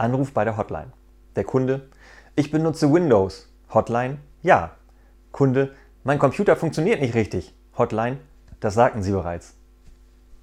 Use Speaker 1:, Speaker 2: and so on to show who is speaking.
Speaker 1: Anruf bei der Hotline. Der Kunde, ich benutze Windows. Hotline, ja. Kunde, mein Computer funktioniert nicht richtig. Hotline, das sagten Sie bereits.